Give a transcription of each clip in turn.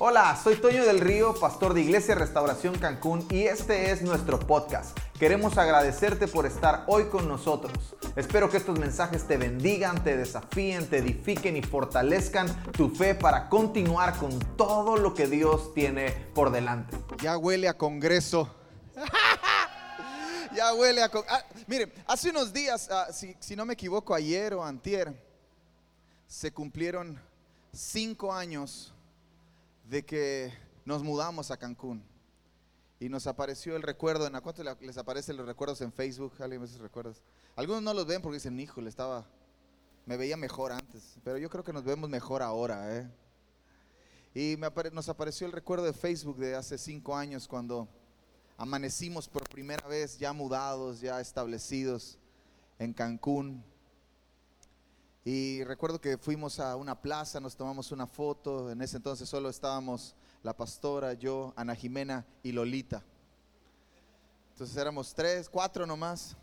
Hola, soy Toño del Río, pastor de Iglesia Restauración Cancún y este es nuestro podcast. Queremos agradecerte por estar hoy con nosotros. Espero que estos mensajes te bendigan, te desafíen, te edifiquen y fortalezcan tu fe para continuar con todo lo que Dios tiene por delante. Ya huele a congreso. ya huele a... Ah, mire, hace unos días, ah, si no me equivoco, ayer o antier, se cumplieron cinco años de que nos mudamos a Cancún y nos apareció el recuerdo. ¿En cuánto les aparecen los recuerdos en Facebook? ¿Alguien esos recuerdos? Algunos no los ven porque dicen, hijo, le estaba, me veía mejor antes, pero yo creo que nos vemos mejor ahora. ¿eh? Y nos apareció el recuerdo de Facebook de hace cinco años cuando amanecimos por primera vez ya mudados, ya establecidos en Cancún. Y recuerdo que fuimos a una plaza, nos tomamos una foto. En ese entonces solo estábamos la pastora, yo, Ana Jimena y Lolita. Entonces éramos tres, cuatro nomás.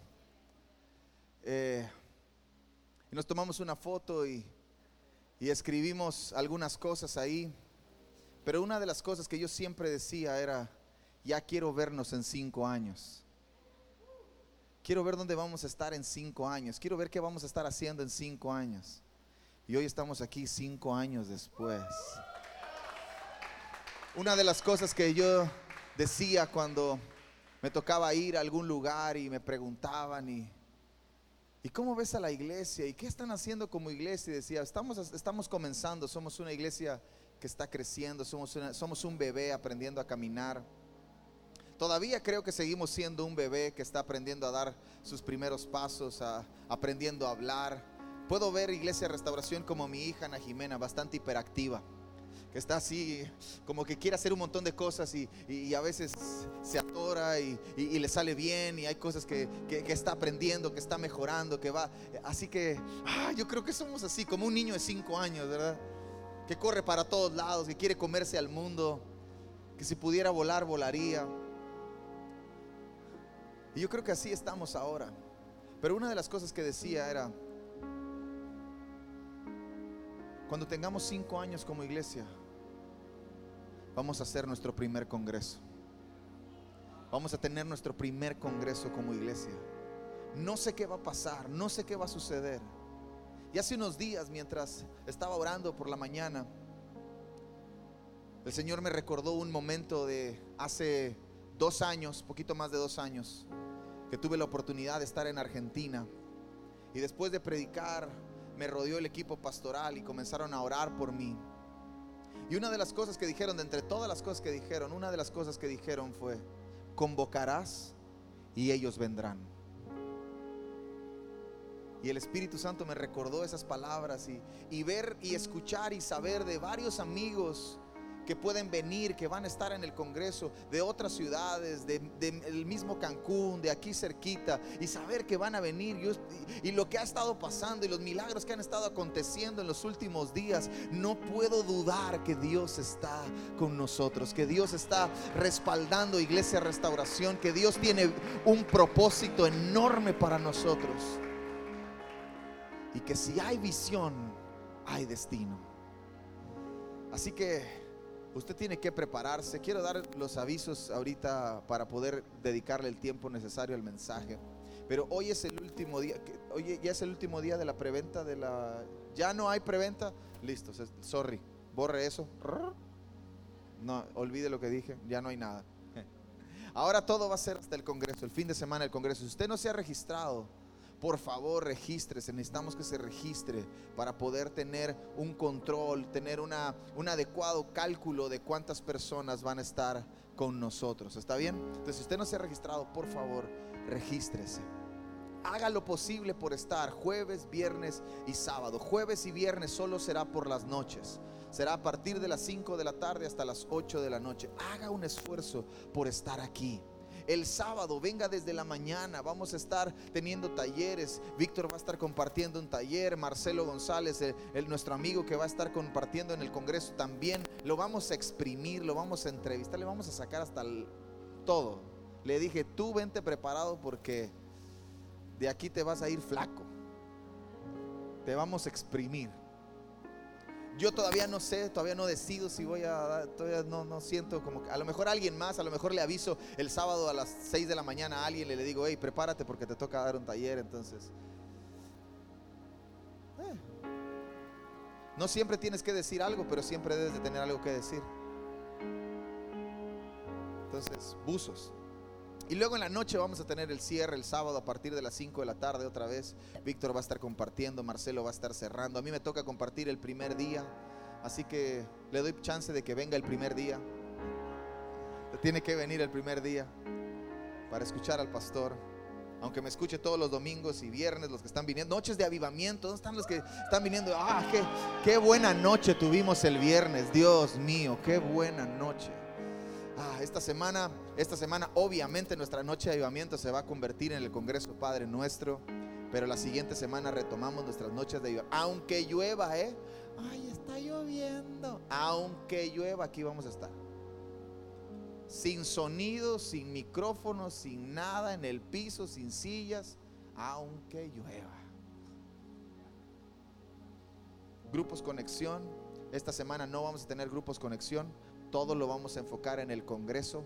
Eh, y nos tomamos una foto y, y escribimos algunas cosas ahí. Pero una de las cosas que yo siempre decía era, ya quiero vernos en cinco años. Quiero ver dónde vamos a estar en cinco años. Quiero ver qué vamos a estar haciendo en cinco años. Y hoy estamos aquí cinco años después. Una de las cosas que yo decía cuando me tocaba ir a algún lugar y me preguntaban y, ¿y cómo ves a la iglesia? ¿Y qué están haciendo como iglesia? Y decía, estamos, estamos comenzando, somos una iglesia que está creciendo, somos, somos un bebé aprendiendo a caminar. Todavía creo que seguimos siendo un bebé que está aprendiendo a dar sus primeros pasos, aprendiendo a hablar. Puedo ver Iglesia Restauración como mi hija Ana Jimena, bastante hiperactiva, que está así, como que quiere hacer un montón de cosas y, a veces se atora y, le sale bien y hay cosas que, está aprendiendo, que está mejorando, que va. Así que ah, yo creo que somos así, como un niño de cinco años, ¿verdad? Que corre para todos lados, que quiere comerse al mundo, que si pudiera volar, volaría. Y yo creo que así estamos ahora. Pero una de las cosas que decía era, cuando tengamos cinco años como iglesia, vamos a hacer nuestro primer congreso. Vamos a tener nuestro primer congreso como iglesia. No sé qué va a pasar, no sé qué va a suceder. Y hace unos días, mientras estaba orando por la mañana, el Señor me recordó un momento de hace dos años, poquito más de dos años, que tuve la oportunidad de estar en Argentina. Y después de predicar, me rodeó el equipo pastoral y comenzaron a orar por mí. Y una de las cosas que dijeron, de entre todas las cosas que dijeron, una de las cosas que dijeron fue, convocarás y ellos vendrán. Y el Espíritu Santo me recordó esas palabras y, y ver y escuchar y saber de varios amigos que pueden venir, que van a estar en el Congreso de otras ciudades, del de, mismo Cancún, de aquí cerquita, y saber que van a venir y, y lo que ha estado pasando y los milagros que han estado aconteciendo en los últimos días, no puedo dudar que Dios está con nosotros, que Dios está respaldando Iglesia Restauración, que Dios tiene un propósito enorme para nosotros. Y que si hay visión, hay destino. Así que Usted tiene que prepararse. Quiero dar los avisos ahorita para poder dedicarle el tiempo necesario al mensaje. Pero hoy es el último día. Hoy ya es el último día de la preventa de la. Ya no hay preventa. Listo. Sorry. Borre eso. No, olvide lo que dije. Ya no hay nada. Ahora todo va a ser hasta el Congreso, el fin de semana del Congreso. Si usted no se ha registrado, por favor regístrese, necesitamos que se registre para poder tener un control, tener una, un adecuado cálculo de cuántas personas van a estar con nosotros. ¿Está bien? Entonces, si usted no se ha registrado, por favor, regístrese. Haga lo posible por estar jueves, viernes y sábado. Jueves y viernes solo será por las noches. Será a partir de las 5 de la tarde hasta las 8 de la noche. Haga un esfuerzo por estar aquí. El sábado, venga desde la mañana, vamos a estar teniendo talleres. Víctor va a estar compartiendo un taller, Marcelo González, el, nuestro amigo que va a estar compartiendo en el Congreso también. Lo vamos a exprimir, lo vamos a entrevistar, le vamos a sacar hasta todo. Le dije, tú vente preparado porque de aquí te vas a ir flaco. Te vamos a exprimir. Yo todavía no sé, todavía no decido si voy a, todavía no, no siento como que a lo mejor alguien más, a lo mejor le aviso el sábado a las 6 de la mañana a alguien y le digo, hey, prepárate porque te toca dar un taller, entonces. Eh. No siempre tienes que decir algo, pero siempre debes de tener algo que decir. Entonces, buzos. Y luego en la noche vamos a tener el cierre el sábado a partir de las 5 de la tarde otra vez. Víctor va a estar compartiendo, Marcelo va a estar cerrando. A mí me toca compartir el primer día, así que le doy chance de que venga el primer día. Tiene que venir el primer día para escuchar al pastor. Aunque me escuche todos los domingos y viernes, los que están viniendo, noches de avivamiento, ¿dónde están los que están viniendo? Ah, qué, qué buena noche tuvimos el viernes, Dios mío, qué buena noche. Ah, esta semana, esta semana obviamente nuestra noche de avivamiento se va a convertir en el Congreso Padre Nuestro, pero la siguiente semana retomamos nuestras noches de avivamiento. Aunque llueva, ¿eh? Ay, está lloviendo. Aunque llueva, aquí vamos a estar. Sin sonido, sin micrófono, sin nada en el piso, sin sillas, aunque llueva. Grupos conexión. Esta semana no vamos a tener grupos conexión todo lo vamos a enfocar en el Congreso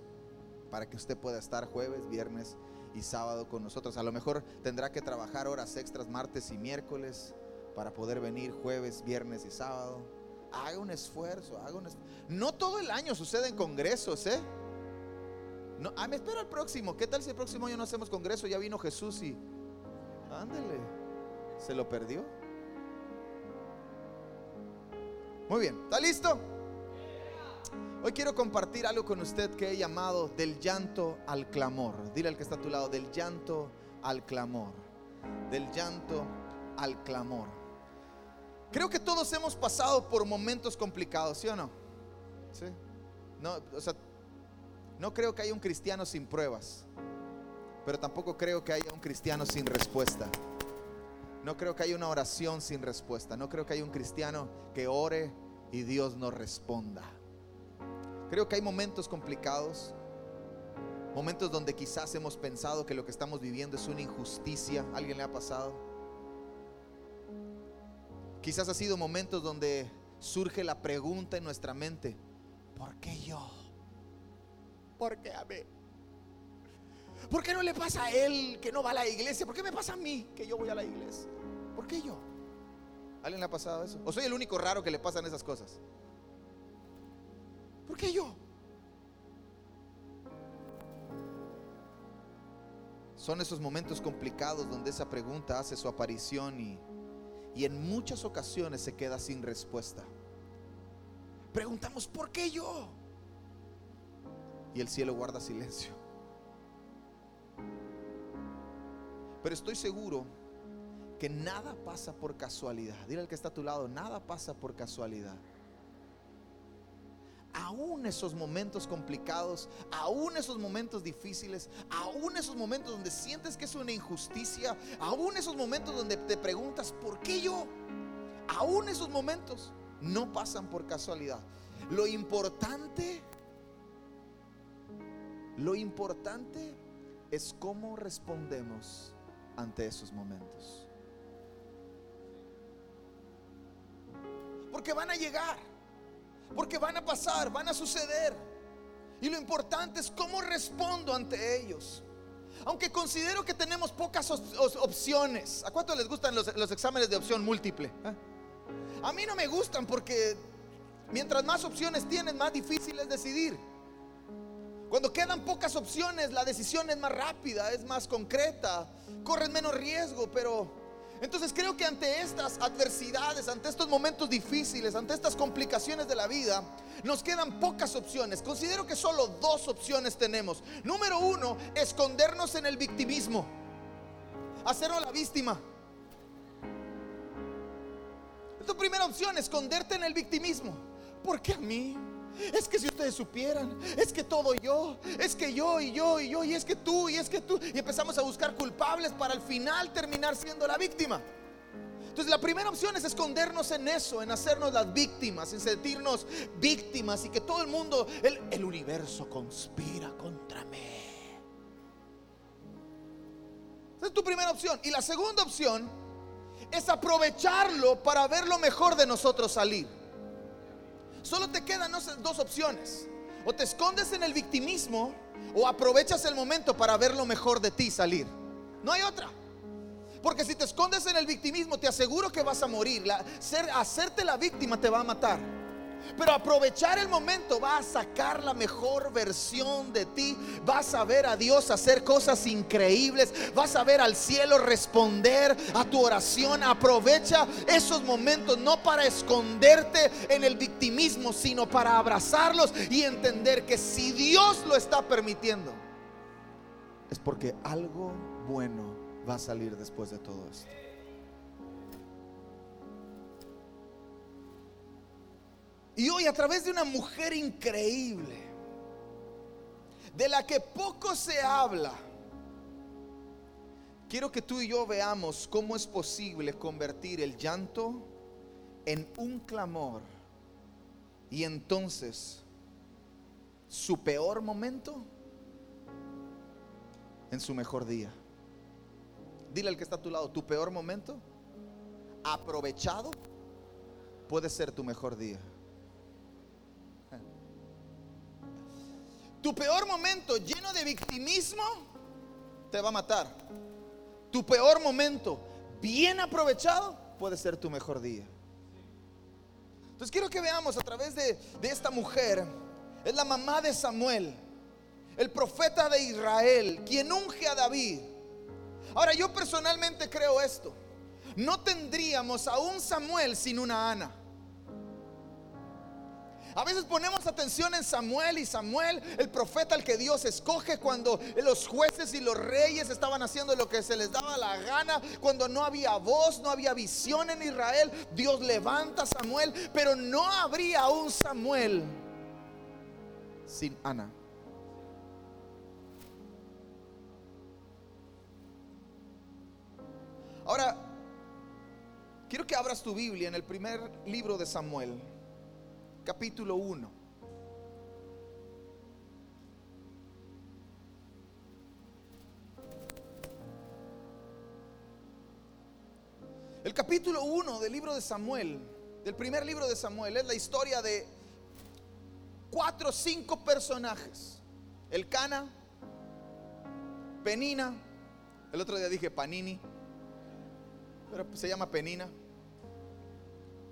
para que usted pueda estar jueves, viernes y sábado con nosotros. A lo mejor tendrá que trabajar horas extras martes y miércoles para poder venir jueves, viernes y sábado. Haga un esfuerzo, haga un esfuerzo. No todo el año sucede en congresos, ¿eh? No, ah, me espero el próximo. ¿Qué tal si el próximo año no hacemos congreso? Ya vino Jesús y... Ándele. ¿Se lo perdió? Muy bien, ¿está listo? Hoy quiero compartir algo con usted que he llamado del llanto al clamor. Dile al que está a tu lado, del llanto al clamor. Del llanto al clamor. Creo que todos hemos pasado por momentos complicados, ¿sí o no? No, o sea, no creo que haya un cristiano sin pruebas, pero tampoco creo que haya un cristiano sin respuesta. No creo que haya una oración sin respuesta. No creo que haya un cristiano que ore y Dios no responda. Creo que hay momentos complicados, momentos donde quizás hemos pensado que lo que estamos viviendo es una injusticia. ¿Alguien le ha pasado? Quizás ha sido momentos donde surge la pregunta en nuestra mente, ¿por qué yo? ¿Por qué a mí? ¿Por qué no le pasa a él que no va a la iglesia? ¿Por qué me pasa a mí que yo voy a la iglesia? ¿Por qué yo? ¿Alguien le ha pasado eso? ¿O soy el único raro que le pasan esas cosas? ¿Por qué yo? Son esos momentos complicados donde esa pregunta hace su aparición y, y en muchas ocasiones se queda sin respuesta. Preguntamos, ¿por qué yo? Y el cielo guarda silencio. Pero estoy seguro que nada pasa por casualidad. Dile al que está a tu lado, nada pasa por casualidad aún esos momentos complicados, aún esos momentos difíciles, aún esos momentos donde sientes que es una injusticia, aún esos momentos donde te preguntas, ¿por qué yo? Aún esos momentos no pasan por casualidad. Lo importante, lo importante es cómo respondemos ante esos momentos. Porque van a llegar. Porque van a pasar, van a suceder. Y lo importante es cómo respondo ante ellos. Aunque considero que tenemos pocas opciones. ¿A cuánto les gustan los, exámenes de opción múltiple? ¿Eh? A mí no me gustan porque mientras más opciones tienes, más difícil es decidir. Cuando quedan pocas opciones, la decisión es más rápida, es más concreta, corres menos riesgo, pero entonces creo que ante estas adversidades, ante estos momentos difíciles, ante estas complicaciones de la vida, nos quedan pocas opciones. Considero que solo dos opciones tenemos. Número uno, escondernos en el victimismo. Hacernos la víctima. Tu primera opción, esconderte en el victimismo. ¿Por qué a mí? Es que si ustedes supieran, es que todo yo, es que yo y yo y yo, y es que tú y es que tú. Y empezamos a buscar culpables para al final terminar siendo la víctima. Entonces la primera opción es escondernos en eso, en hacernos las víctimas, en sentirnos víctimas y que todo el mundo, el, universo conspira contra mí. Esa es tu primera opción. Y la segunda opción es aprovecharlo para ver lo mejor de nosotros salir. Solo te quedan dos opciones. O te escondes en el victimismo o aprovechas el momento para ver lo mejor de ti salir. No hay otra. Porque si te escondes en el victimismo, te aseguro que vas a morir. ser, hacerte la víctima te va a matar. Pero aprovechar el momento va a sacar la mejor versión de ti. Vas a ver a Dios hacer cosas increíbles. Vas a ver al cielo responder a tu oración. Aprovecha esos momentos no para esconderte en el victimismo, sino para abrazarlos y entender que si Dios lo está permitiendo, es porque algo bueno va a salir después de todo esto. Y hoy a través de una mujer increíble, de la que poco se habla, quiero que tú y yo veamos cómo es posible convertir el llanto en un clamor y entonces su peor momento en su mejor día. Dile al que está a tu lado, tu peor momento aprovechado puede ser tu mejor día. Tu peor momento lleno de victimismo te va a matar. Tu peor momento bien aprovechado puede ser tu mejor día. Entonces quiero que veamos a través de, esta mujer, es la mamá de Samuel, el profeta de Israel, quien unge a David. Ahora yo personalmente creo esto. No tendríamos a un Samuel sin una Ana. A veces ponemos atención en Samuel y Samuel, el profeta al que Dios escoge cuando los jueces y los reyes estaban haciendo lo que se les daba la gana, cuando no había voz, no había visión en Israel, Dios levanta a Samuel, pero no habría un Samuel sin Ana. Ahora, quiero que abras tu Biblia en el primer libro de Samuel capítulo 1. El capítulo 1 del libro de Samuel, del primer libro de Samuel, es la historia de cuatro o cinco personajes. El Cana, Penina, el otro día dije Panini, pero se llama Penina.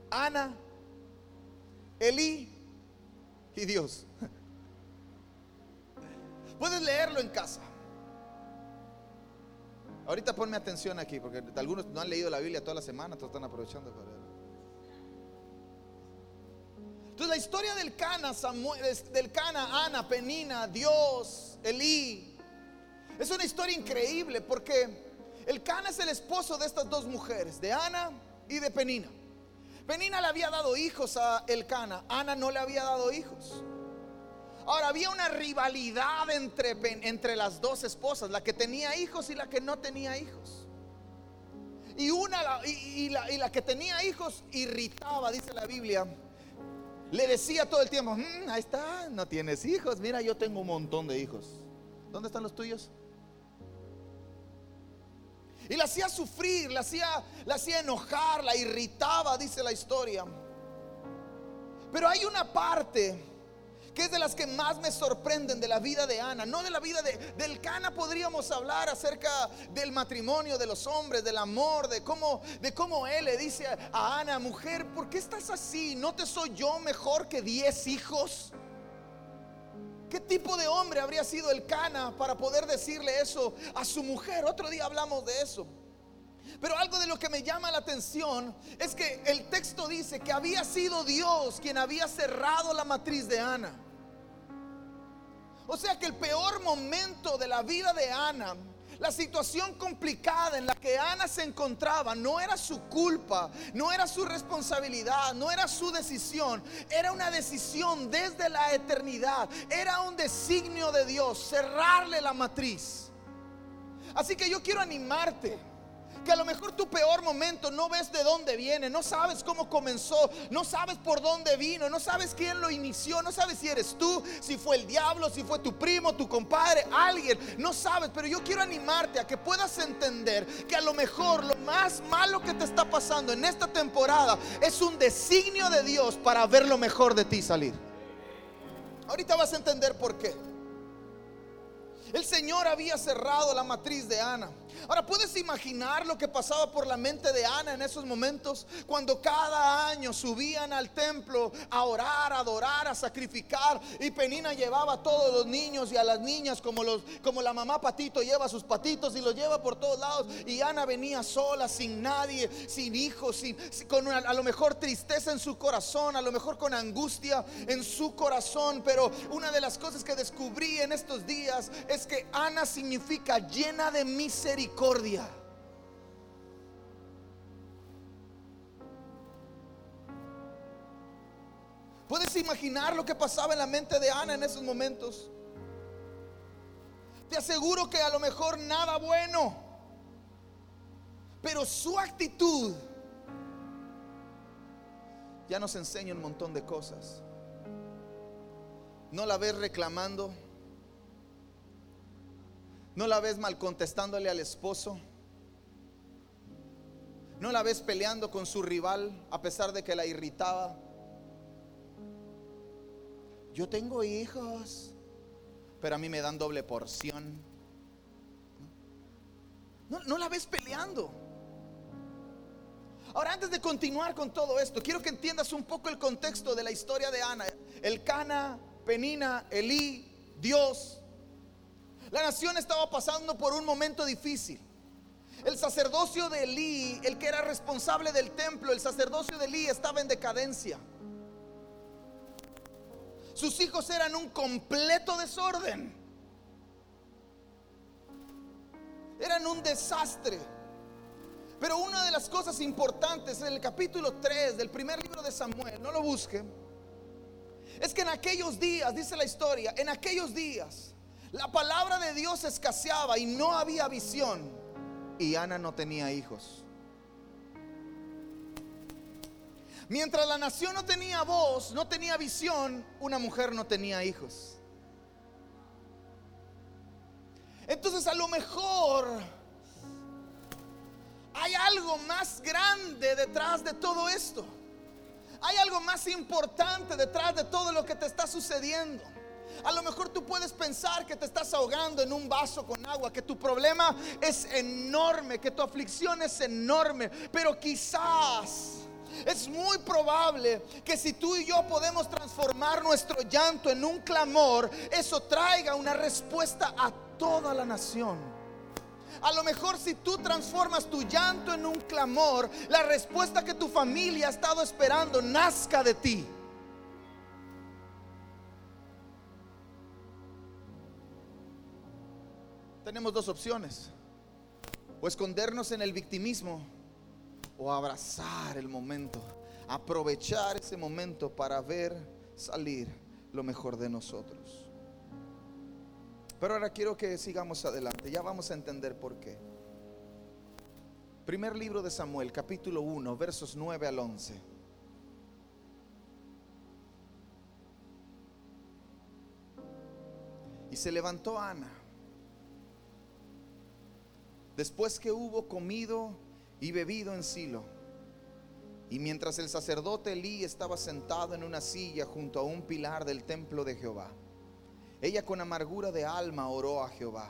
Ana, Elí y Dios. Puedes leerlo en casa. Ahorita ponme atención aquí, porque algunos no han leído la Biblia toda la semana, todos están aprovechando para ver. Entonces la historia del Cana, del Cana, Ana, Penina, Dios, Elí, es una historia increíble porque el Cana es el esposo de estas dos mujeres, de Ana y de Penina. Penina le había dado hijos a Elcana, Ana no le había dado hijos. Ahora había una rivalidad entre, entre las dos esposas, la que tenía hijos y la que no tenía hijos. Y, una, y, la, que tenía hijos irritaba, dice la Biblia. Le decía todo el tiempo, mm, ahí está, no tienes hijos, mira, yo tengo un montón de hijos. ¿Dónde están los tuyos? Y la hacía sufrir, la hacía, la hacía enojar, la irritaba, dice la historia. Pero hay una parte que es de las que más me sorprenden de la vida de Ana, no de la vida de, del Cana podríamos hablar acerca del matrimonio de los hombres, del amor, de cómo, de cómo él le dice a Ana, mujer, ¿por qué estás así? ¿No te soy yo mejor que diez hijos? ¿Qué tipo de hombre habría sido el Cana para poder decirle eso a su mujer? Otro día hablamos de eso. Pero algo de lo que me llama la atención es que el texto dice que había sido Dios quien había cerrado la matriz de Ana. O sea que el peor momento de la vida de Ana la situación complicada en la que Ana se encontraba no era su culpa, no era su responsabilidad, no era su decisión, era una decisión desde la eternidad, era un designio de Dios, cerrarle la matriz. Así que yo quiero animarte que a lo mejor tu peor momento no ves de dónde viene, no sabes cómo comenzó, no sabes por dónde vino, no sabes quién lo inició, no sabes si eres tú, si fue el diablo, si fue tu primo, tu compadre, alguien, no sabes, pero yo quiero animarte a que puedas entender que a lo mejor lo más malo que te está pasando en esta temporada es un designio de Dios para ver lo mejor de ti salir. Ahorita vas a entender por qué. El Señor había cerrado la matriz de Ana. Ahora, ¿puedes imaginar lo que pasaba por la mente de Ana en esos momentos? Cuando cada año subían al templo a orar, a adorar, a sacrificar. Y Penina llevaba a todos los niños y a las niñas como, los, como la mamá patito lleva a sus patitos y los lleva por todos lados. Y Ana venía sola, sin nadie, sin hijos, sin, con a lo mejor tristeza en su corazón, a lo mejor con angustia en su corazón. Pero una de las cosas que descubrí en estos días es que Ana significa llena de misericordia ¿Puedes imaginar lo que pasaba en la mente de Ana en esos momentos? Te aseguro que a lo mejor nada bueno, pero su actitud ya nos enseña un montón de cosas. No la ves reclamando ¿No la ves mal contestándole al esposo? ¿No la ves peleando con su rival a pesar de que la irritaba? Yo tengo hijos, pero a mí me dan doble porción. No, no la ves peleando. Ahora, antes de continuar con todo esto, quiero que entiendas un poco el contexto de la historia de Ana. El Cana, Penina, Elí, Dios, la nación estaba pasando por un momento difícil. El sacerdocio de Elí, el que era responsable del templo, el sacerdocio de Elí estaba en decadencia. Sus hijos eran un completo desorden. Eran un desastre. Pero una de las cosas importantes en el capítulo 3 del primer libro de Samuel, no lo busquen, es que en aquellos días, dice la historia, en aquellos días, la palabra de Dios escaseaba y no había visión. Y Ana no tenía hijos. Mientras la nación no tenía voz, no tenía visión, una mujer no tenía hijos. Entonces a lo mejor hay algo más grande detrás de todo esto. Hay algo más importante detrás de todo lo que te está sucediendo. A lo mejor tú puedes pensar que te estás ahogando en un vaso con agua, que tu problema es enorme, que tu aflicción es enorme, pero quizás es muy probable que si tú y yo podemos transformar nuestro llanto en un clamor, eso traiga una respuesta a toda la nación. A lo mejor si tú transformas tu llanto en un clamor, la respuesta que tu familia ha estado esperando nazca de ti. Tenemos dos opciones. O escondernos en el victimismo o abrazar el momento, aprovechar ese momento para ver salir lo mejor de nosotros. Pero ahora quiero que sigamos adelante, ya vamos a entender por qué. Primer libro de Samuel, capítulo 1, versos 9 al 11. Y se levantó Ana después que hubo comido y bebido en Silo. Y mientras el sacerdote Elí estaba sentado en una silla junto a un pilar del templo de Jehová, ella con amargura de alma oró a Jehová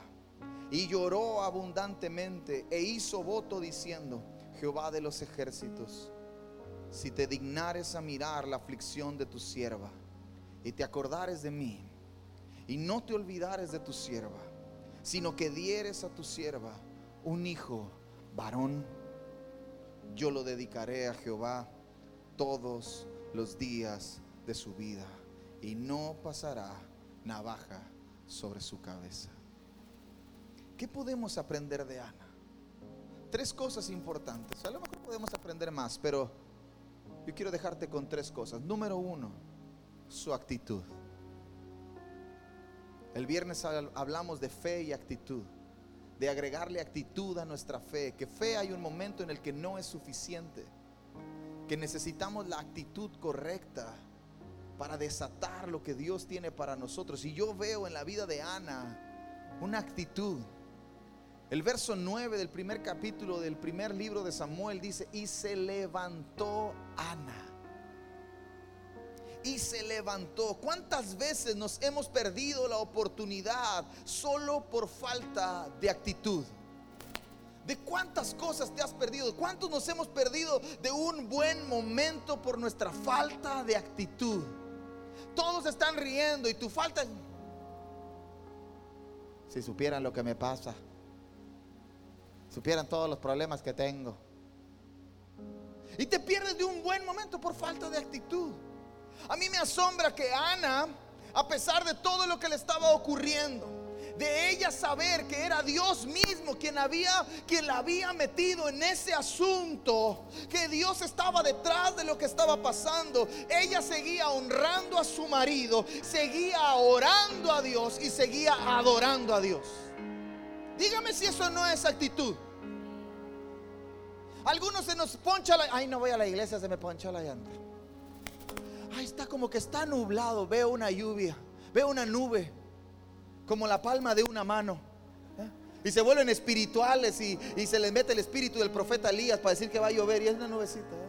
y lloró abundantemente e hizo voto diciendo, Jehová de los ejércitos, si te dignares a mirar la aflicción de tu sierva y te acordares de mí y no te olvidares de tu sierva, sino que dieres a tu sierva un hijo varón, yo lo dedicaré a Jehová todos los días de su vida y no pasará navaja sobre su cabeza. ¿Qué podemos aprender de Ana? Tres cosas importantes. A lo mejor podemos aprender más, pero yo quiero dejarte con tres cosas. Número uno, su actitud. El viernes hablamos de fe y actitud. De agregarle actitud a nuestra fe, que fe hay un momento en el que no es suficiente, que necesitamos la actitud correcta para desatar lo que Dios tiene para nosotros. Y yo veo en la vida de Ana una actitud. El verso 9 del primer capítulo del primer libro de Samuel dice, y se levantó Ana y se levantó. ¿Cuántas veces nos hemos perdido la oportunidad solo por falta de actitud? ¿De cuántas cosas te has perdido? ¿Cuántos nos hemos perdido de un buen momento por nuestra falta de actitud? Todos están riendo y tu falta... Si supieran lo que me pasa, supieran todos los problemas que tengo. Y te pierdes de un buen momento por falta de actitud. A mí me asombra que Ana, a pesar de todo lo que le estaba ocurriendo, de ella saber que era Dios mismo quien había quien la había metido en ese asunto, que Dios estaba detrás de lo que estaba pasando. Ella seguía honrando a su marido, seguía orando a Dios y seguía adorando a Dios. Dígame si eso no es actitud. Algunos se nos poncha la ay, no voy a la iglesia, se me poncha la llanta está como que está nublado. Veo una lluvia, veo una nube, como la palma de una mano. ¿eh? Y se vuelven espirituales y, se les mete el espíritu del profeta Elías para decir que va a llover. Y es una nubecita. ¿eh?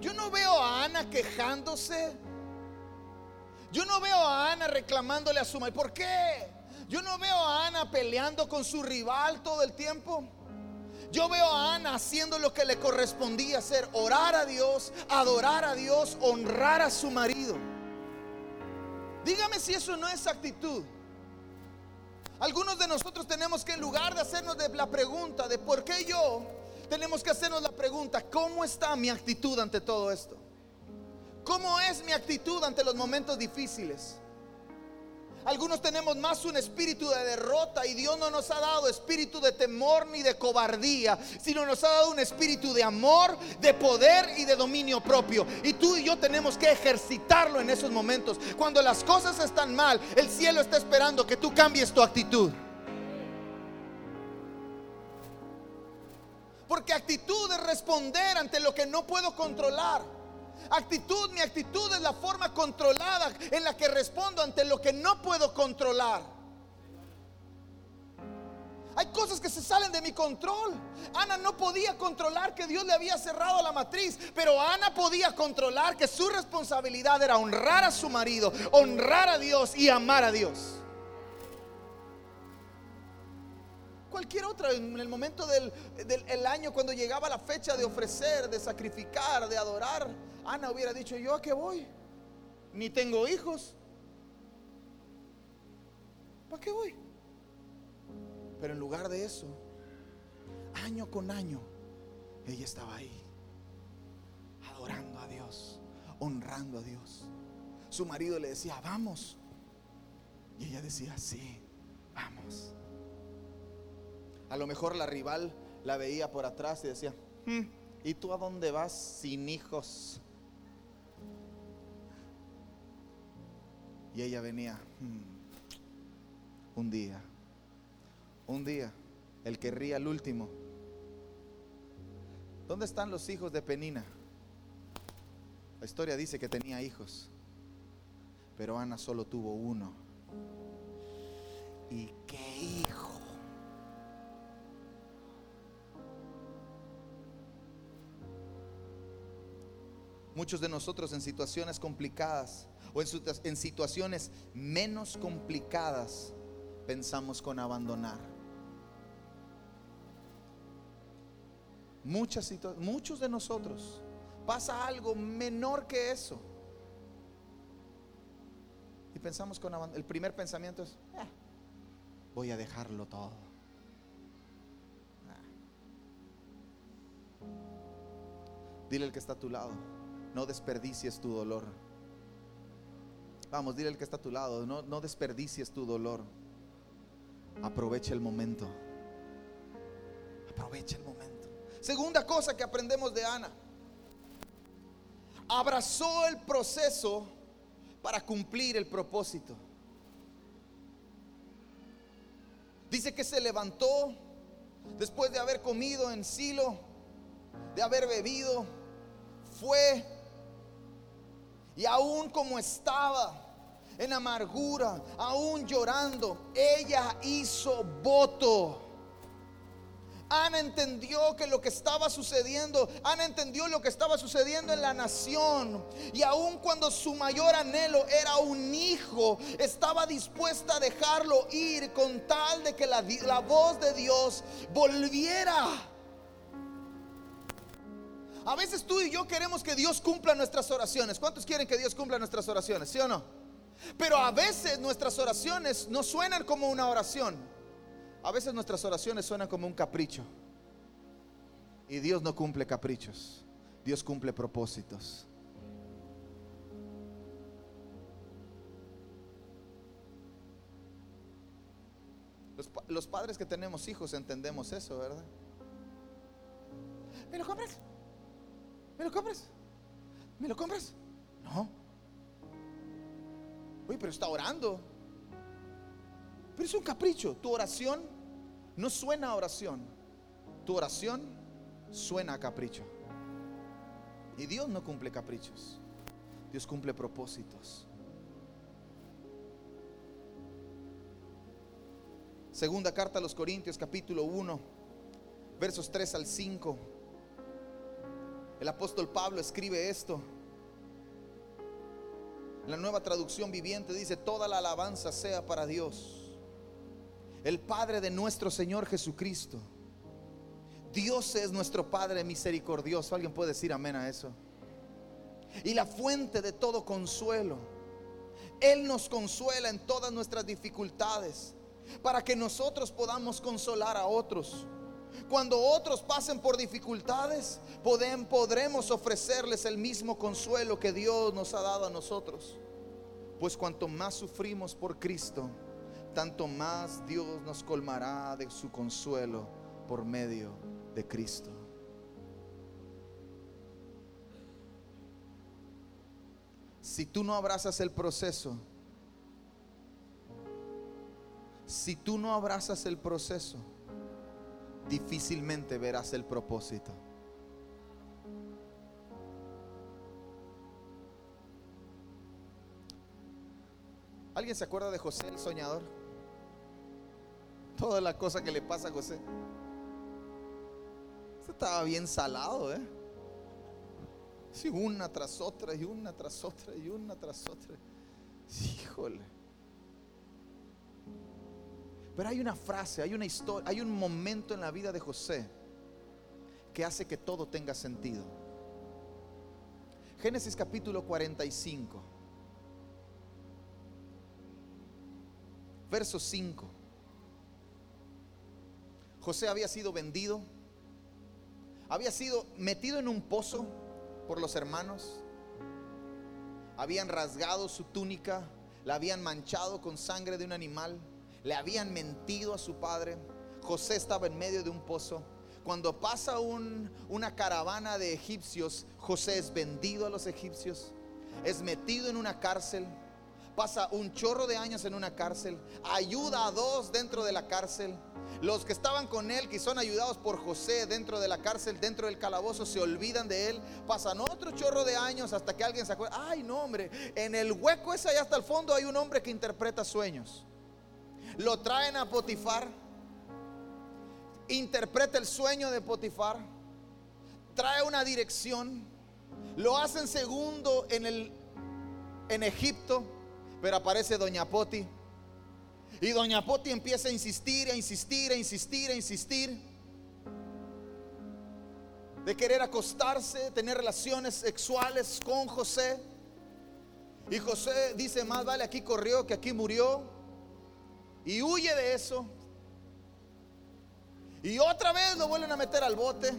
Yo no veo a Ana quejándose. Yo no veo a Ana reclamándole a su madre. ¿Por qué? Yo no veo a Ana peleando con su rival todo el tiempo. Yo veo a Ana haciendo lo que le correspondía hacer, orar a Dios, adorar a Dios, honrar a su marido. Dígame si eso no es actitud. Algunos de nosotros tenemos que en lugar de hacernos la pregunta de por qué yo, tenemos que hacernos la pregunta, ¿cómo está mi actitud ante todo esto? ¿Cómo es mi actitud ante los momentos difíciles? Algunos tenemos más un espíritu de derrota y Dios no nos ha dado espíritu de temor ni de cobardía, sino nos ha dado un espíritu de amor, de poder y de dominio propio. Y tú y yo tenemos que ejercitarlo en esos momentos. Cuando las cosas están mal, el cielo está esperando que tú cambies tu actitud. Porque actitud es responder ante lo que no puedo controlar. Actitud, mi actitud es la forma controlada en la que respondo ante lo que no puedo controlar. Hay cosas que se salen de mi control. Ana no podía controlar que Dios le había cerrado la matriz, pero Ana podía controlar que su responsabilidad era honrar a su marido, honrar a Dios y amar a Dios. Cualquier otra, en el momento del, año, cuando llegaba la fecha de ofrecer, de sacrificar, de adorar, Ana hubiera dicho, ¿yo a qué voy? Ni tengo hijos. ¿Para qué voy? Pero en lugar de eso, año con año, ella estaba ahí, adorando a Dios, honrando a Dios. Su marido le decía, vamos. Y ella decía, sí, vamos. A lo mejor la rival la veía por atrás y decía, hmm, ¿y tú a dónde vas sin hijos? Y ella venía, hmm, un día, un día, el que ría el último. ¿Dónde están los hijos de Penina? La historia dice que tenía hijos, pero Ana solo tuvo uno. ¿Y qué hijo? Muchos de nosotros en situaciones complicadas o en, situaciones menos complicadas pensamos con abandonar. Muchas muchos de nosotros pasa algo menor que eso. Y pensamos con abandonar. El primer pensamiento es, ah, voy a dejarlo todo. Dile el que está a tu lado no desperdicies tu dolor. Vamos, dile al que está a tu lado, no, no desperdicies tu dolor. Aprovecha el momento. Aprovecha el momento. Segunda cosa que aprendemos de Ana. Abrazó el proceso para cumplir el propósito. Dice que se levantó después de haber comido en Silo, de haber bebido, fue y aún como estaba en amargura, aún llorando, ella hizo voto. Ana entendió que lo que estaba sucediendo, Ana entendió lo que estaba sucediendo en la nación. Y aun cuando su mayor anhelo era un hijo, estaba dispuesta a dejarlo ir con tal de que la, la voz de Dios volviera. A veces tú y yo queremos que Dios cumpla nuestras oraciones. ¿Cuántos quieren que Dios cumpla nuestras oraciones? ¿Sí o no? Pero a veces nuestras oraciones no suenan como una oración. A veces nuestras oraciones suenan como un capricho. Y Dios no cumple caprichos. Dios cumple propósitos. Los, padres que tenemos hijos entendemos eso, ¿verdad? ¿Me lo compras? ¿Me lo compras? ¿Me lo compras? No. Oye, pero está orando. Pero es un capricho. Tu oración no suena a oración. Tu oración suena a capricho. Y Dios no cumple caprichos. Dios cumple propósitos. Segunda carta a los Corintios capítulo 1, versos 3 al 5. El apóstol Pablo escribe esto. La nueva traducción viviente dice, toda la alabanza sea para Dios, el Padre de nuestro Señor Jesucristo. Dios es nuestro Padre misericordioso. ¿Alguien puede decir amén a eso? Y la fuente de todo consuelo. Él nos consuela en todas nuestras dificultades para que nosotros podamos consolar a otros. Cuando otros pasen por dificultades, podremos ofrecerles el mismo consuelo que Dios nos ha dado a nosotros. Pues cuanto más sufrimos por Cristo, tanto más Dios nos colmará de su consuelo por medio de Cristo. Si tú no abrazas el proceso, si tú no abrazas el proceso, difícilmente verás el propósito. ¿Alguien se acuerda de José el soñador? Toda la cosa que le pasa a José. estaba bien salado, ¿eh? Sí, una tras otra y una tras otra y una tras otra. Híjole. Pero hay una frase, hay una historia, hay un momento en la vida de José que hace que todo tenga sentido. Génesis capítulo 45, verso 5. José había sido vendido, había sido metido en un pozo por los hermanos, habían rasgado su túnica, la habían manchado con sangre de un animal le habían mentido a su padre. José estaba en medio de un pozo. Cuando pasa una caravana de egipcios, José es vendido a los egipcios, es metido en una cárcel, pasa un chorro de años en una cárcel, ayuda a dos dentro de la cárcel. Los que estaban con él, que son ayudados por José dentro de la cárcel, dentro del calabozo, se olvidan de él. Pasan otro chorro de años hasta que alguien se acuerda. Ay, no, hombre, en el hueco ese allá hasta el fondo hay un hombre que interpreta sueños. Lo traen a Potifar. Interpreta el sueño de Potifar. Trae una dirección. Lo hacen segundo en, el, en Egipto. Pero aparece Doña Poti. Y Doña Poti empieza a insistir, a insistir, a insistir, a insistir. De querer acostarse, tener relaciones sexuales con José. Y José dice, más vale aquí corrió que aquí murió y huye de eso. Y otra vez lo vuelven a meter al bote.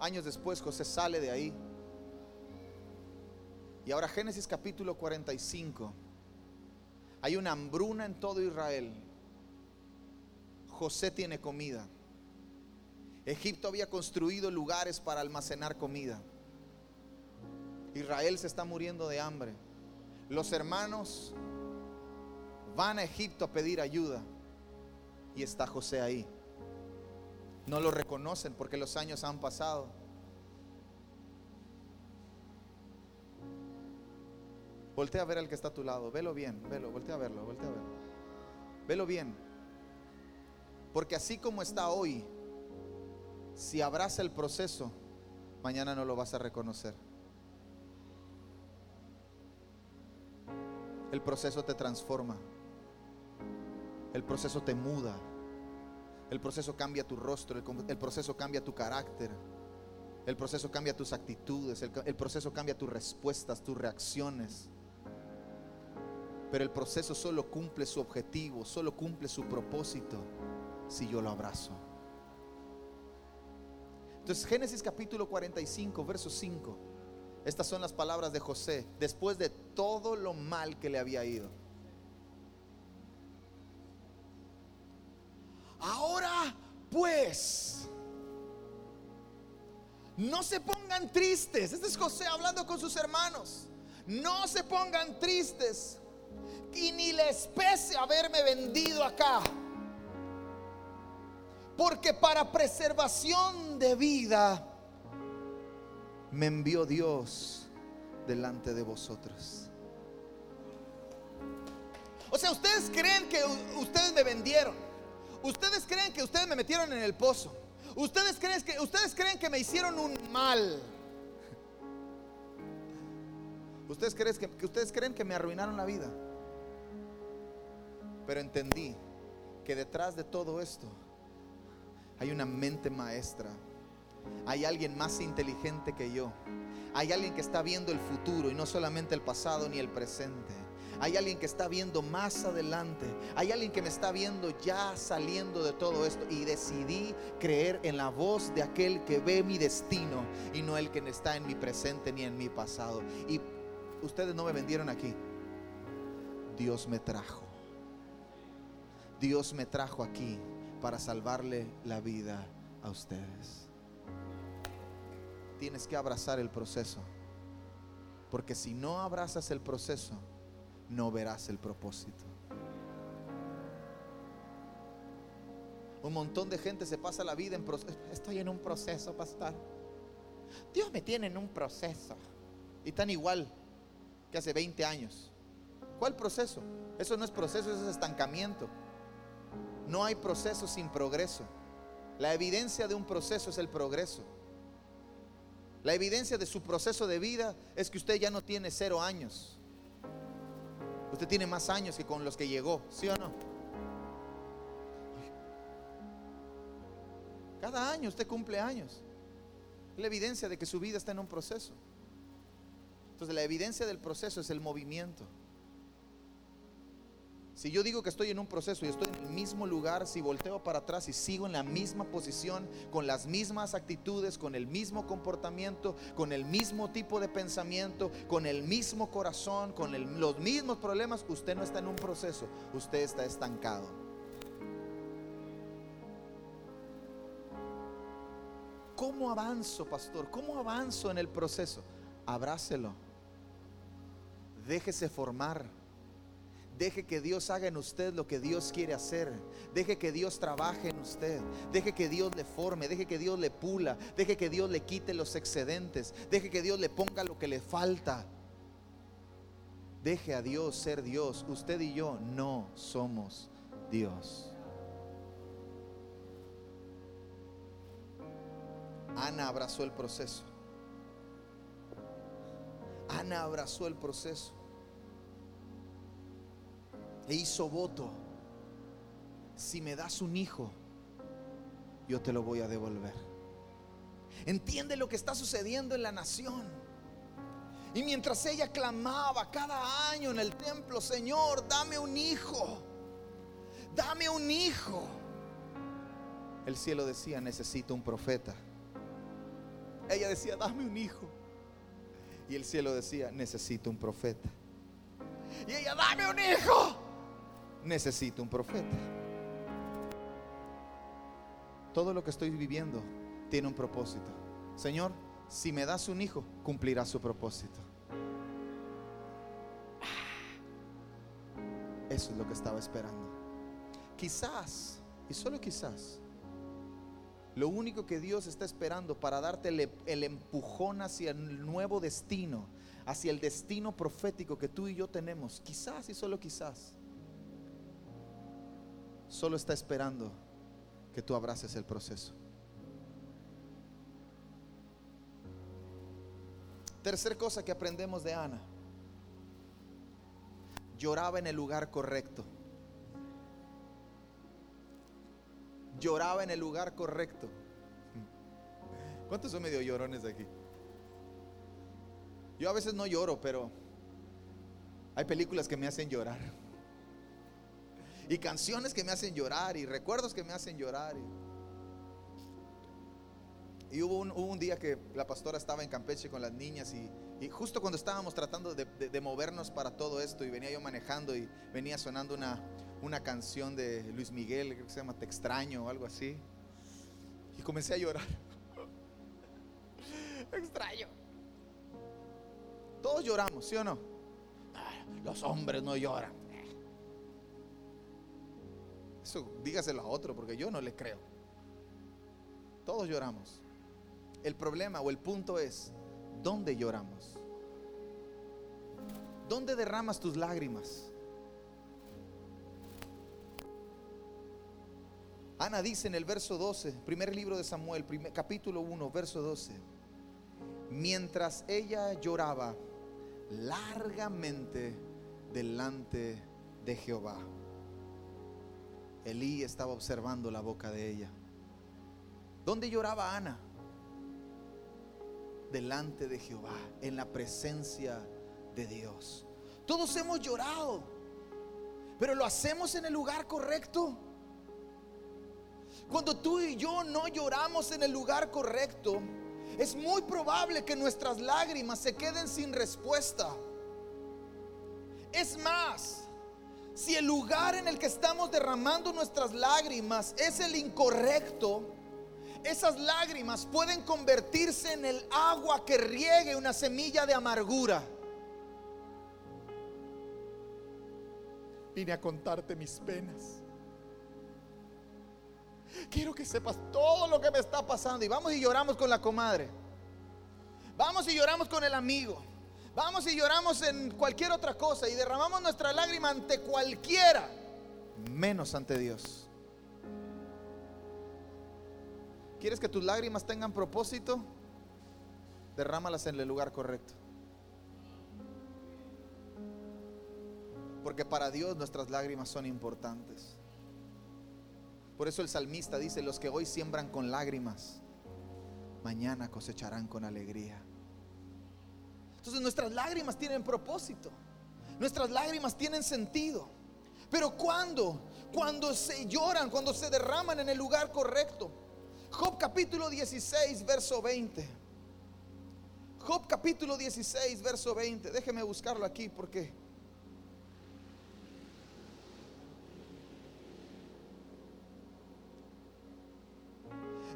Años después José sale de ahí. Y ahora Génesis capítulo 45. Hay una hambruna en todo Israel. José tiene comida. Egipto había construido lugares para almacenar comida. Israel se está muriendo de hambre. Los hermanos van a Egipto a pedir ayuda y está José ahí. No lo reconocen porque los años han pasado. Voltea a ver al que está a tu lado, velo bien, velo, voltea a verlo, voltea a verlo. Velo bien. Porque así como está hoy, si abraza el proceso, mañana no lo vas a reconocer. El proceso te transforma. El proceso te muda. El proceso cambia tu rostro. El, proceso cambia tu carácter. El proceso cambia tus actitudes. El, el proceso cambia tus respuestas, tus reacciones. Pero el proceso solo cumple su objetivo, solo cumple su propósito si yo lo abrazo. Entonces Génesis capítulo 45, verso 5. Estas son las palabras de José después de todo lo mal que le había ido. Ahora pues, no se pongan tristes. Este es José hablando con sus hermanos. No se pongan tristes y ni les pese haberme vendido acá. Porque para preservación de vida me envió Dios delante de vosotros. O sea, ustedes creen que ustedes me vendieron. Ustedes creen que ustedes me metieron en el pozo. Ustedes creen que ustedes creen que me hicieron un mal. Ustedes creen que, que ustedes creen que me arruinaron la vida. Pero entendí que detrás de todo esto hay una mente maestra. Hay alguien más inteligente que yo. Hay alguien que está viendo el futuro y no solamente el pasado ni el presente. Hay alguien que está viendo más adelante. Hay alguien que me está viendo ya saliendo de todo esto. Y decidí creer en la voz de aquel que ve mi destino y no el que está en mi presente ni en mi pasado. Y ustedes no me vendieron aquí. Dios me trajo. Dios me trajo aquí para salvarle la vida a ustedes. Tienes que abrazar el proceso. Porque si no abrazas el proceso, no verás el propósito. Un montón de gente se pasa la vida en proceso. Estoy en un proceso, pastor. Dios me tiene en un proceso. Y tan igual que hace 20 años. ¿Cuál proceso? Eso no es proceso, eso es estancamiento. No hay proceso sin progreso. La evidencia de un proceso es el progreso. La evidencia de su proceso de vida es que usted ya no tiene cero años. Usted tiene más años que con los que llegó, ¿sí o no? Cada año usted cumple años. Es la evidencia de que su vida está en un proceso. Entonces la evidencia del proceso es el movimiento. Si yo digo que estoy en un proceso y estoy en el mismo lugar, si volteo para atrás y sigo en la misma posición, con las mismas actitudes, con el mismo comportamiento, con el mismo tipo de pensamiento, con el mismo corazón, con los mismos problemas, usted no está en un proceso, usted está estancado. ¿Cómo avanzo, pastor? ¿Cómo avanzo en el proceso? Abrácelo. Déjese formar Deje que Dios haga en usted lo que Dios quiere hacer. Deje que Dios trabaje en usted. Deje que Dios le forme. Deje que Dios le pula. Deje que Dios le quite los excedentes. Deje que Dios le ponga lo que le falta. Deje a Dios ser Dios. Usted y yo no somos Dios. Ana abrazó el proceso. Ana abrazó el proceso e hizo voto, si me das un hijo, yo te lo voy a devolver. Entiende lo que está sucediendo en la nación. Y mientras ella clamaba cada año en el templo, Señor, dame un hijo, dame un hijo. El cielo decía, necesito un profeta. Ella decía, dame un hijo. Y el cielo decía, necesito un profeta. Y ella, dame un hijo necesito un profeta. Todo lo que estoy viviendo tiene un propósito. Señor, si me das un hijo, cumplirá su propósito. Eso es lo que estaba esperando. Quizás, y solo quizás, lo único que Dios está esperando para darte el, el, empujón hacia el nuevo destino, hacia el destino profético que tú y yo tenemos, quizás y solo quizás, solo está esperando que tú abraces el proceso. Tercer cosa que aprendemos de Ana. Lloraba en el lugar correcto. Lloraba en el lugar correcto. ¿Cuántos son medio llorones de aquí? Yo a veces no lloro, pero hay películas que me hacen llorar. Y canciones que me hacen llorar y recuerdos que me hacen llorar. Y hubo un, día que la pastora estaba en Campeche con las niñas y, justo cuando estábamos tratando de, movernos para todo esto y venía yo manejando y venía sonando una, una canción de Luis Miguel, creo que se llama Te extraño o algo así. Y comencé a llorar. extraño. Todos lloramos, ¿sí o no? Ah, los hombres no lloran. Eso dígaselo a otro porque yo no le creo. Todos lloramos. El problema o el punto es, ¿dónde lloramos? ¿Dónde derramas tus lágrimas? Ana dice en el verso 12, primer libro de Samuel, capítulo 1, verso 12, mientras ella lloraba largamente delante de Jehová, Elí estaba observando la boca de ella. ¿Dónde lloraba Ana? delante de Jehová, en la presencia de Dios. Todos hemos llorado, pero lo hacemos en el lugar correcto. Cuando tú y yo no lloramos en el lugar correcto, es muy probable que nuestras lágrimas se queden sin respuesta. Es más, si el lugar en el que estamos derramando nuestras lágrimas es el incorrecto, esas lágrimas pueden convertirse en el agua que riegue una semilla de amargura. Vine a contarte mis penas. Quiero que sepas todo lo que me está pasando. Y vamos y lloramos con la comadre. Vamos y lloramos con el amigo. Vamos y lloramos en cualquier otra cosa. Y derramamos nuestra lágrima ante cualquiera. Menos ante Dios. ¿Quieres que tus lágrimas tengan propósito? Derrámalas en el lugar correcto. Porque para Dios nuestras lágrimas son importantes. Por eso el salmista dice, los que hoy siembran con lágrimas, mañana cosecharán con alegría. Entonces nuestras lágrimas tienen propósito. Nuestras lágrimas tienen sentido. Pero cuando, cuando se lloran, cuando se derraman en el lugar correcto, Job capítulo 16, verso 20. Job capítulo 16, verso 20. Déjeme buscarlo aquí porque...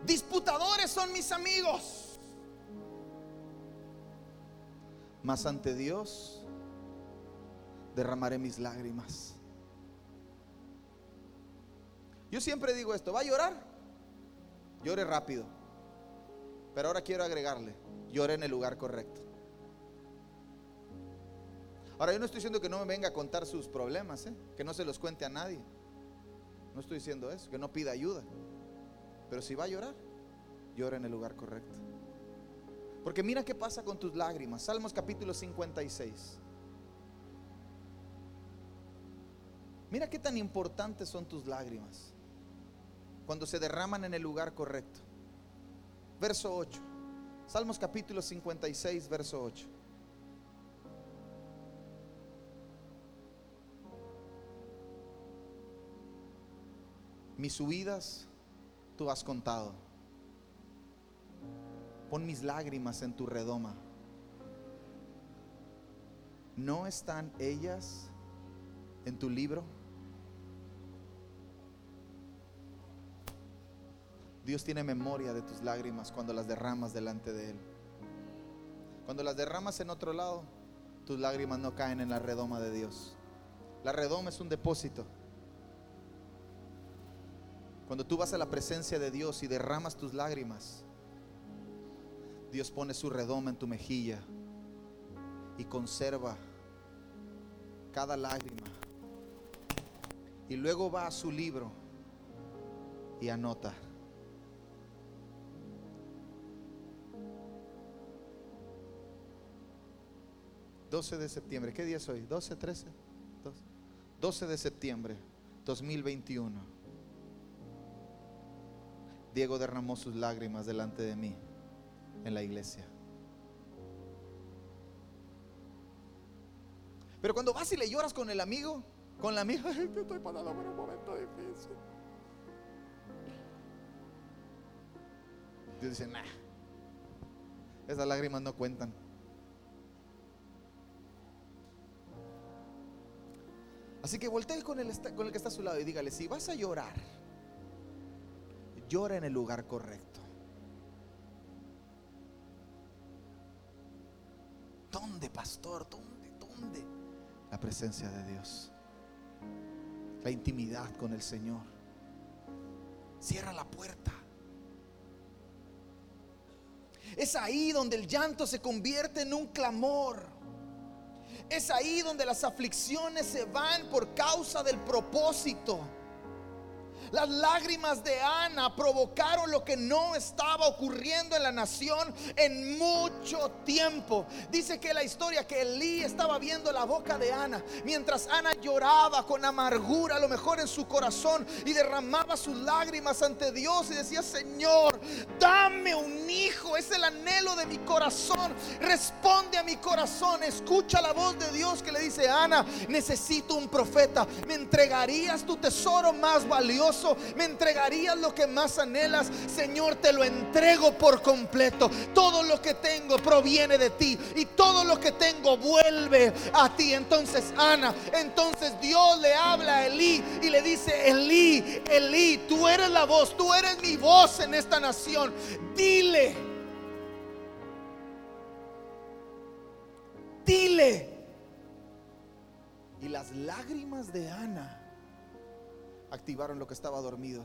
Disputadores son mis amigos. Ante Dios derramaré mis lágrimas. Yo siempre digo esto, ¿va a llorar? Llore rápido. Pero ahora quiero agregarle, llore en el lugar correcto. Ahora yo no estoy diciendo que no me venga a contar sus problemas, ¿eh? que no se los cuente a nadie. No estoy diciendo eso, que no pida ayuda. Pero si va a llorar, llore en el lugar correcto. Porque mira qué pasa con tus lágrimas. Salmos capítulo 56. Mira qué tan importantes son tus lágrimas cuando se derraman en el lugar correcto. Verso 8. Salmos capítulo 56, verso 8. Mis subidas tú has contado. Pon mis lágrimas en tu redoma. ¿No están ellas en tu libro? Dios tiene memoria de tus lágrimas cuando las derramas delante de Él. Cuando las derramas en otro lado, tus lágrimas no caen en la redoma de Dios. La redoma es un depósito. Cuando tú vas a la presencia de Dios y derramas tus lágrimas, Dios pone su redoma en tu mejilla y conserva cada lágrima. Y luego va a su libro y anota. ¿12 de septiembre? ¿Qué día es hoy? ¿12, 13? 12 de septiembre 2021. Diego derramó sus lágrimas delante de mí en la iglesia. Pero cuando vas y le lloras con el amigo, con la amiga, te estoy pasando por un momento difícil. Dios dice, nah, esas lágrimas no cuentan. Así que voltee con el, con el que está a su lado y dígale, si vas a llorar, llora en el lugar correcto. Pastor? ¿Dónde? ¿Dónde? La presencia de Dios. La intimidad con el Señor. Cierra la puerta. Es ahí donde el llanto se convierte en un clamor. Es ahí donde las aflicciones se van por causa del propósito. Las lágrimas de Ana provocaron lo que no estaba ocurriendo en la nación en mucho tiempo. Dice que la historia que Elí estaba viendo la boca de Ana mientras Ana lloraba con amargura, a lo mejor en su corazón, y derramaba sus lágrimas ante Dios y decía: Señor, dame un hijo, es el anhelo de mi corazón. Responde a mi corazón, escucha la voz de Dios que le dice: Ana, necesito un profeta. ¿Me entregarías tu tesoro más valioso? Me entregarías lo que más anhelas. Señor, te lo entrego por completo. Todo lo que tengo proviene de ti y todo lo que tengo vuelve a ti. Entonces, Ana, entonces Dios le habla a Elí y le dice, Elí, Elí, tú eres la voz, tú eres mi voz en esta nación. Dile. Dile. Y las lágrimas de Ana activaron lo que estaba dormido.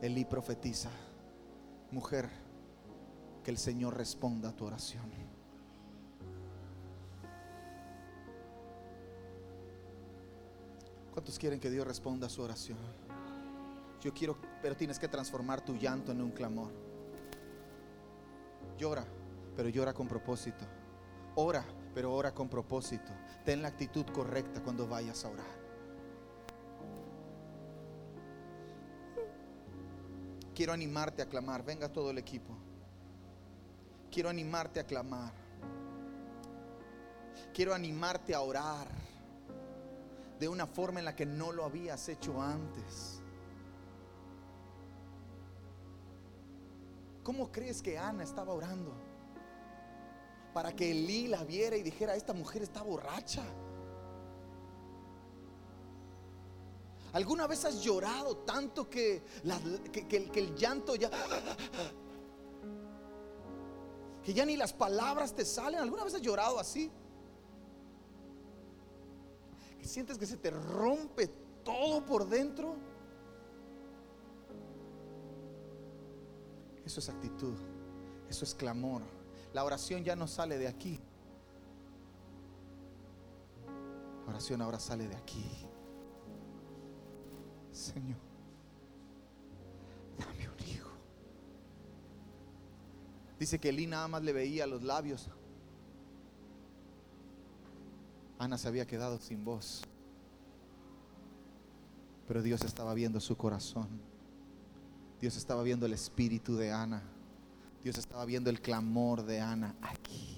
Elí profetiza, mujer, que el Señor responda a tu oración. ¿Cuántos quieren que Dios responda a su oración? Yo quiero, pero tienes que transformar tu llanto en un clamor. Llora, pero llora con propósito. Ora, pero ora con propósito. Ten la actitud correcta cuando vayas a orar. Quiero animarte a clamar. Venga todo el equipo. Quiero animarte a clamar. Quiero animarte a orar de una forma en la que no lo habías hecho antes. ¿Cómo crees que Ana estaba orando? Para que Elí la viera y dijera, esta mujer está borracha. ¿Alguna vez has llorado tanto que, el llanto ya... Que ya ni las palabras te salen? ¿Alguna vez has llorado así? Que sientes que se te rompe todo por dentro. Eso es actitud. Eso es clamor. La oración ya no sale de aquí. La oración ahora sale de aquí. Señor, dame un hijo. Dice que Elí nada más le veía los labios. Ana se había quedado sin voz. Pero Dios estaba viendo su corazón. Dios estaba viendo el espíritu de Ana. Dios estaba viendo el clamor de Ana aquí.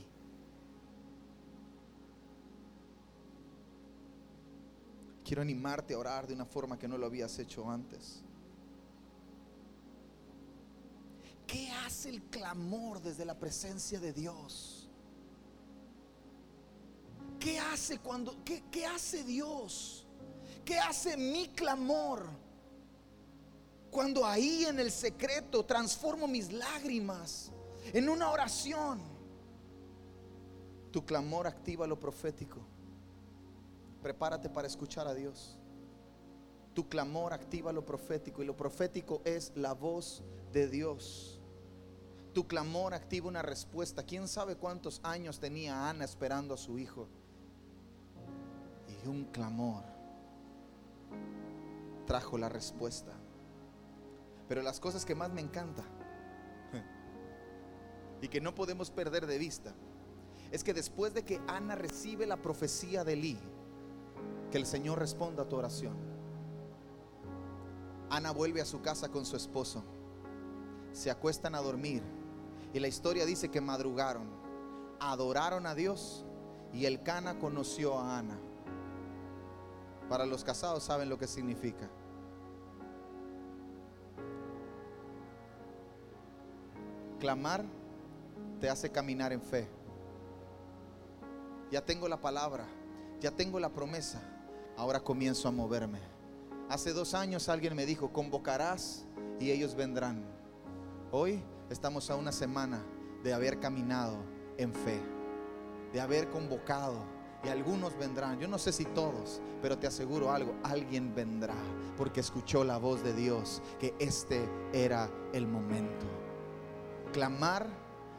Quiero animarte a orar de una forma que no lo habías hecho antes. ¿Qué hace el clamor desde la presencia de Dios? ¿Qué hace cuando, qué, qué hace Dios? ¿Qué hace mi clamor? Cuando ahí en el secreto transformo mis lágrimas en una oración. Tu clamor activa lo profético. Prepárate para escuchar a Dios. Tu clamor activa lo profético y lo profético es la voz de Dios. Tu clamor activa una respuesta. ¿Quién sabe cuántos años tenía Ana esperando a su hijo? Y un clamor trajo la respuesta. Pero las cosas que más me encanta y que no podemos perder de vista es que después de que Ana recibe la profecía de Elí, que el Señor responda a tu oración. Ana vuelve a su casa con su esposo. Se acuestan a dormir. Y la historia dice que madrugaron, adoraron a Dios y el Cana conoció a Ana. Para los casados saben lo que significa. Clamar te hace caminar en fe. Ya tengo la palabra, ya tengo la promesa, ahora comienzo a moverme. Hace dos años alguien me dijo, convocarás y ellos vendrán. Hoy estamos a una semana de haber caminado en fe, de haber convocado y algunos vendrán. Yo no sé si todos, pero te aseguro algo, alguien vendrá porque escuchó la voz de Dios que este era el momento. Clamar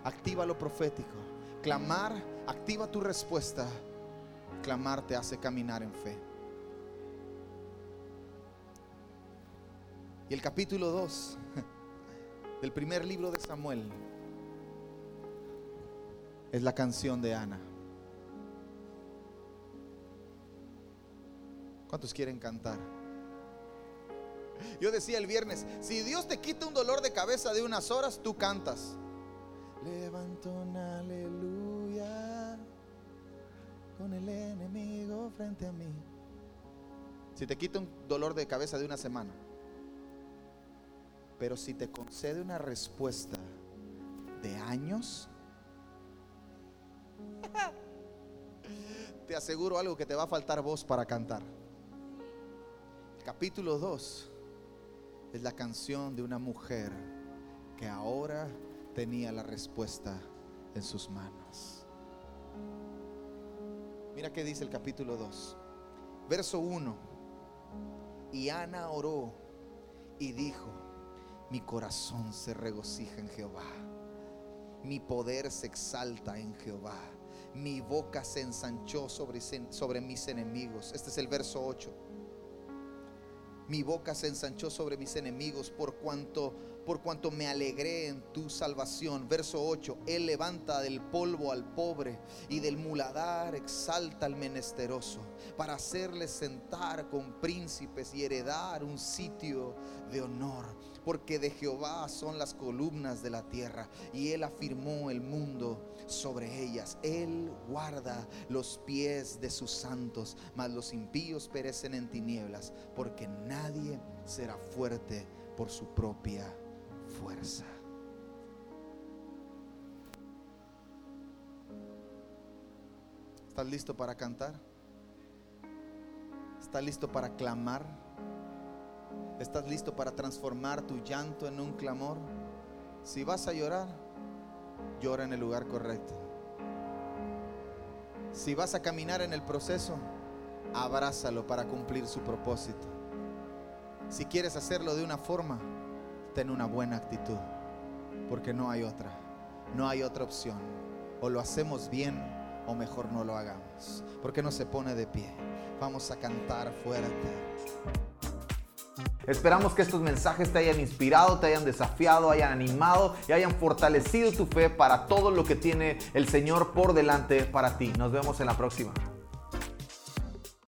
activa lo profético. Clamar activa tu respuesta. Clamar te hace caminar en fe. Y el capítulo 2 del primer libro de Samuel es la canción de Ana. ¿Cuántos quieren cantar? Yo decía el viernes, si Dios te quita un dolor de cabeza de unas horas, tú cantas. Levanto un aleluya con el enemigo frente a mí. Si te quita un dolor de cabeza de una semana, pero si te concede una respuesta de años, te aseguro algo que te va a faltar voz para cantar. capítulo 2 es la canción de una mujer que ahora tenía la respuesta en sus manos. Mira qué dice el capítulo 2, verso 1. Y Ana oró y dijo, mi corazón se regocija en Jehová, mi poder se exalta en Jehová, mi boca se ensanchó sobre, sobre mis enemigos. Este es el verso 8 mi boca se ensanchó sobre mis enemigos por cuanto por cuanto me alegré en tu salvación. Verso 8, Él levanta del polvo al pobre y del muladar exalta al menesteroso para hacerle sentar con príncipes y heredar un sitio de honor. Porque de Jehová son las columnas de la tierra y Él afirmó el mundo sobre ellas. Él guarda los pies de sus santos, mas los impíos perecen en tinieblas, porque nadie será fuerte por su propia fuerza. ¿Estás listo para cantar? ¿Estás listo para clamar? ¿Estás listo para transformar tu llanto en un clamor? Si vas a llorar, llora en el lugar correcto. Si vas a caminar en el proceso, abrázalo para cumplir su propósito. Si quieres hacerlo de una forma, ten una buena actitud, porque no hay otra, no hay otra opción. O lo hacemos bien o mejor no lo hagamos, porque no se pone de pie. Vamos a cantar fuerte. Esperamos que estos mensajes te hayan inspirado, te hayan desafiado, hayan animado y hayan fortalecido tu fe para todo lo que tiene el Señor por delante para ti. Nos vemos en la próxima.